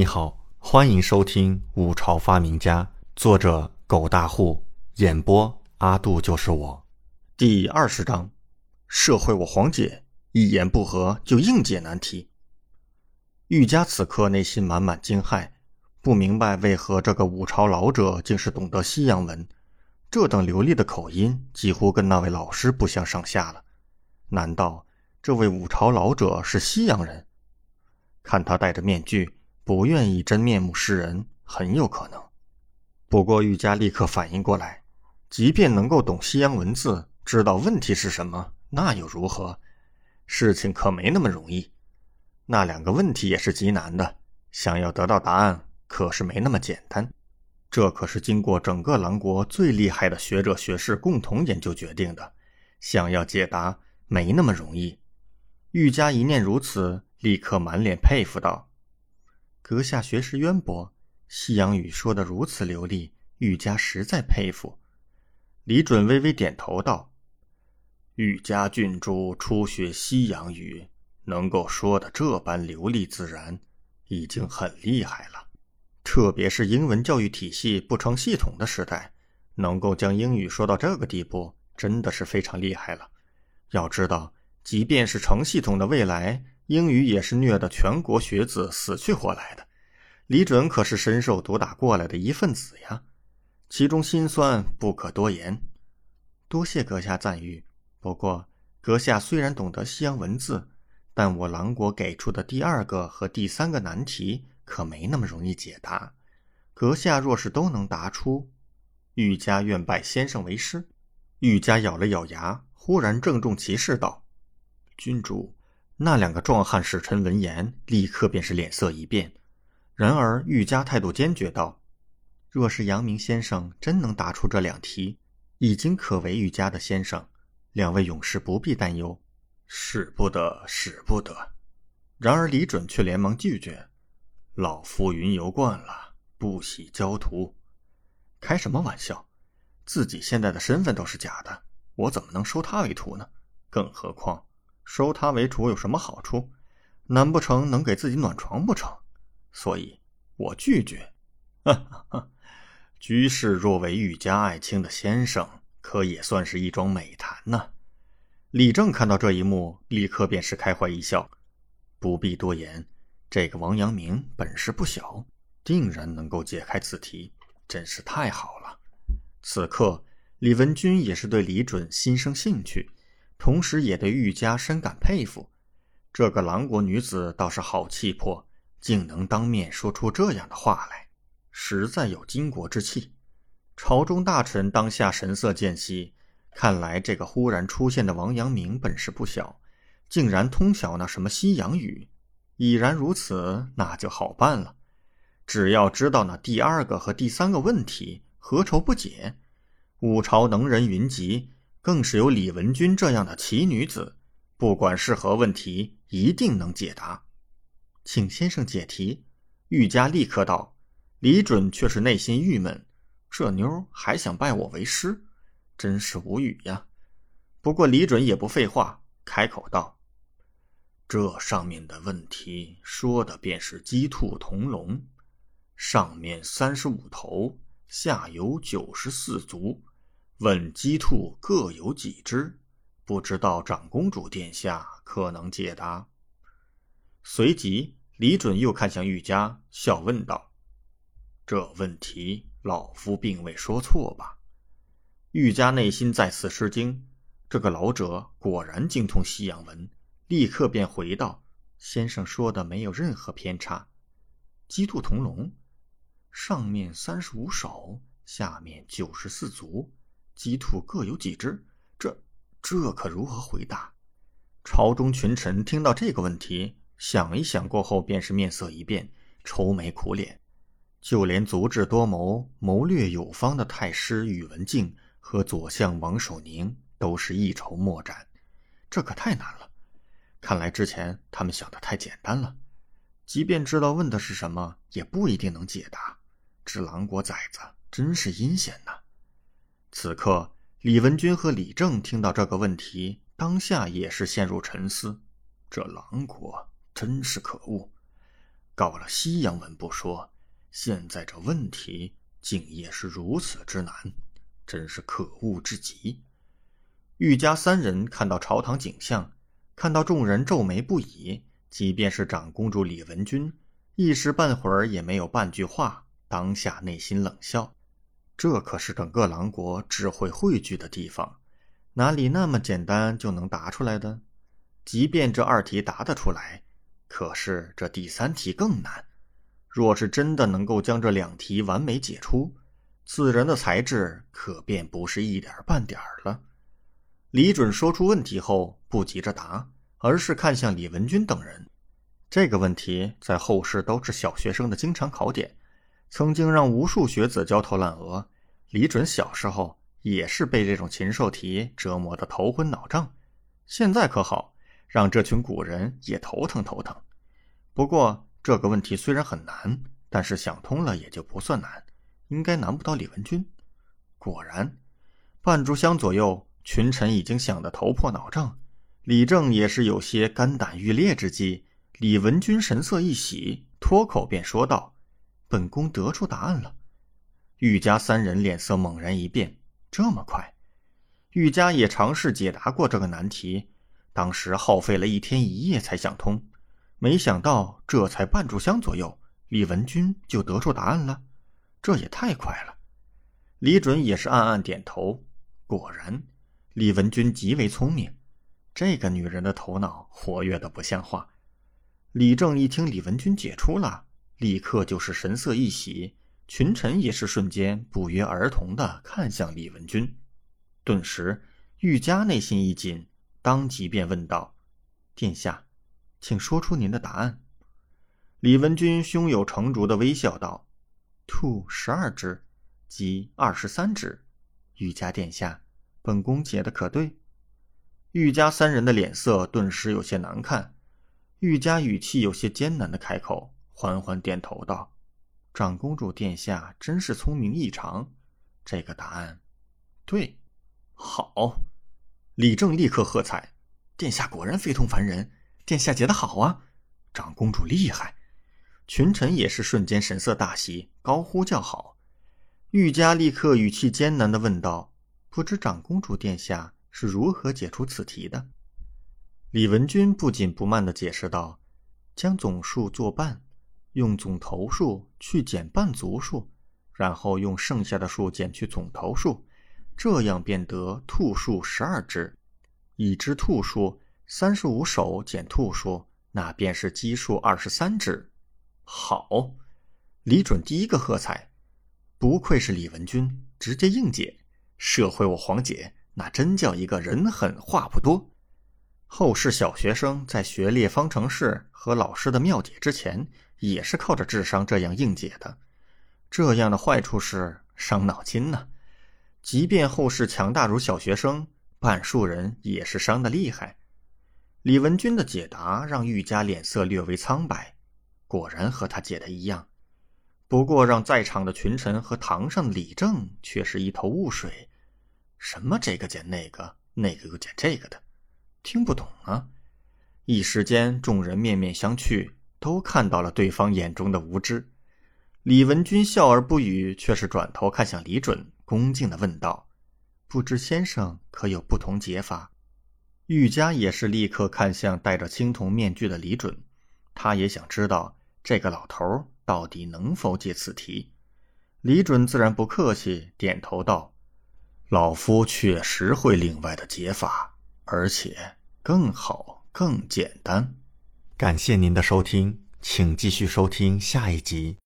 你好，欢迎收听《五朝发明家》，作者狗大户，演播阿杜就是我。第二十章：社会我黄姐一言不合就硬解难题。玉家此刻内心满满惊骇，不明白为何这个五朝老者竟是懂得西洋文，这等流利的口音几乎跟那位老师不相上下了。难道这位五朝老者是西洋人？看他戴着面具。不愿意真面目示人，很有可能。不过玉佳立刻反应过来，即便能够懂西洋文字，知道问题是什么，那又如何？事情可没那么容易。那两个问题也是极难的，想要得到答案，可是没那么简单。这可是经过整个狼国最厉害的学者学士共同研究决定的，想要解答，没那么容易。玉佳一念如此，立刻满脸佩服道。阁下学识渊博，西洋语说得如此流利，愈加实在佩服。李准微微点头道：“愈家郡主初学西洋语，能够说的这般流利自然，已经很厉害了。特别是英文教育体系不成系统的时代，能够将英语说到这个地步，真的是非常厉害了。要知道，即便是成系统的未来。”英语也是虐得全国学子死去活来的，李准可是深受毒打过来的一份子呀，其中心酸不可多言。多谢阁下赞誉。不过，阁下虽然懂得西洋文字，但我狼国给出的第二个和第三个难题可没那么容易解答。阁下若是都能答出，玉家愿拜先生为师。玉家咬了咬牙，忽然郑重其事道：“君主。”那两个壮汉使臣闻言，立刻便是脸色一变。然而玉家态度坚决道：“若是阳明先生真能答出这两题，已经可为玉家的先生。两位勇士不必担忧。”使不得，使不得。然而李准却连忙拒绝：“老夫云游惯了，不喜交徒。开什么玩笑？自己现在的身份都是假的，我怎么能收他为徒呢？更何况……”收他为徒有什么好处？难不成能给自己暖床不成？所以，我拒绝。哈哈哈！居士若为玉家爱卿的先生，可也算是一桩美谈呢。李正看到这一幕，立刻便是开怀一笑。不必多言，这个王阳明本事不小，定然能够解开此题，真是太好了。此刻，李文君也是对李准心生兴趣。同时也对玉家深感佩服，这个狼国女子倒是好气魄，竟能当面说出这样的话来，实在有巾帼之气。朝中大臣当下神色渐息，看来这个忽然出现的王阳明本事不小，竟然通晓那什么西洋语。已然如此，那就好办了，只要知道那第二个和第三个问题，何愁不解？五朝能人云集。更是有李文君这样的奇女子，不管是何问题，一定能解答。请先生解题。玉家立刻道。李准却是内心郁闷，这妞还想拜我为师，真是无语呀。不过李准也不废话，开口道：“这上面的问题说的便是鸡兔同笼，上面三十五头，下有九十四足。”问鸡兔各有几只？不知道长公主殿下可能解答。随即，李准又看向玉家，笑问道：“这问题，老夫并未说错吧？”玉家内心再次吃惊，这个老者果然精通西洋文，立刻便回道：“先生说的没有任何偏差。鸡兔同笼，上面三十五手，下面九十四足。”鸡兔各有几只？这这可如何回答？朝中群臣听到这个问题，想一想过后，便是面色一变，愁眉苦脸。就连足智多谋、谋略有方的太师宇文敬和左相王守宁，都是一筹莫展。这可太难了。看来之前他们想的太简单了，即便知道问的是什么，也不一定能解答。这狼国崽子真是阴险呐！此刻，李文君和李正听到这个问题，当下也是陷入沉思。这狼国真是可恶！搞了西洋文不说，现在这问题竟也是如此之难，真是可恶至极。玉家三人看到朝堂景象，看到众人皱眉不已，即便是长公主李文君，一时半会儿也没有半句话，当下内心冷笑。这可是整个狼国智慧汇聚的地方，哪里那么简单就能答出来的？即便这二题答得出来，可是这第三题更难。若是真的能够将这两题完美解出，此人的才智可便不是一点半点了。李准说出问题后，不急着答，而是看向李文君等人。这个问题在后世都是小学生的经常考点，曾经让无数学子焦头烂额。李准小时候也是被这种禽兽题折磨得头昏脑胀，现在可好，让这群古人也头疼头疼。不过这个问题虽然很难，但是想通了也就不算难，应该难不到李文君。果然，半炷香左右。群臣已经想得头破脑胀，李正也是有些肝胆欲裂之际，李文君神色一喜，脱口便说道：“本宫得出答案了。”玉家三人脸色猛然一变，这么快？玉家也尝试解答过这个难题，当时耗费了一天一夜才想通，没想到这才半炷香左右，李文君就得出答案了，这也太快了。李准也是暗暗点头，果然。李文君极为聪明，这个女人的头脑活跃的不像话。李正一听李文君解出了，立刻就是神色一喜，群臣也是瞬间不约而同的看向李文君。顿时，玉家内心一紧，当即便问道：“殿下，请说出您的答案。”李文君胸有成竹的微笑道：“兔十二只，鸡二十三只。玉家殿下。”本宫解的可对？玉家三人的脸色顿时有些难看。玉家语气有些艰难的开口，缓缓点头道：“长公主殿下真是聪明异常，这个答案对，好。”李正立刻喝彩：“殿下果然非同凡人，殿下解的好啊！长公主厉害！”群臣也是瞬间神色大喜，高呼叫好。玉家立刻语气艰难的问道。不知长公主殿下是如何解除此题的？李文君不紧不慢的解释道：“将总数作半，用总头数去减半足数，然后用剩下的数减去总头数，这样便得兔数十二只。已知兔数三十五手减兔数，那便是奇数二十三只。”好，李准第一个喝彩，不愧是李文君，直接应解。社会我黄姐那真叫一个人狠话不多。后世小学生在学列方程式和老师的妙解之前，也是靠着智商这样硬解的。这样的坏处是伤脑筋呢。即便后世强大如小学生，半数人也是伤的厉害。李文君的解答让玉家脸色略微苍白，果然和他解的一样。不过让在场的群臣和堂上的李正却是一头雾水。什么这个减那个，那个又减这个的，听不懂啊！一时间，众人面面相觑，都看到了对方眼中的无知。李文君笑而不语，却是转头看向李准，恭敬的问道：“不知先生可有不同解法？”玉家也是立刻看向戴着青铜面具的李准，他也想知道这个老头到底能否解此题。李准自然不客气，点头道。老夫确实会另外的解法，而且更好、更简单。感谢您的收听，请继续收听下一集。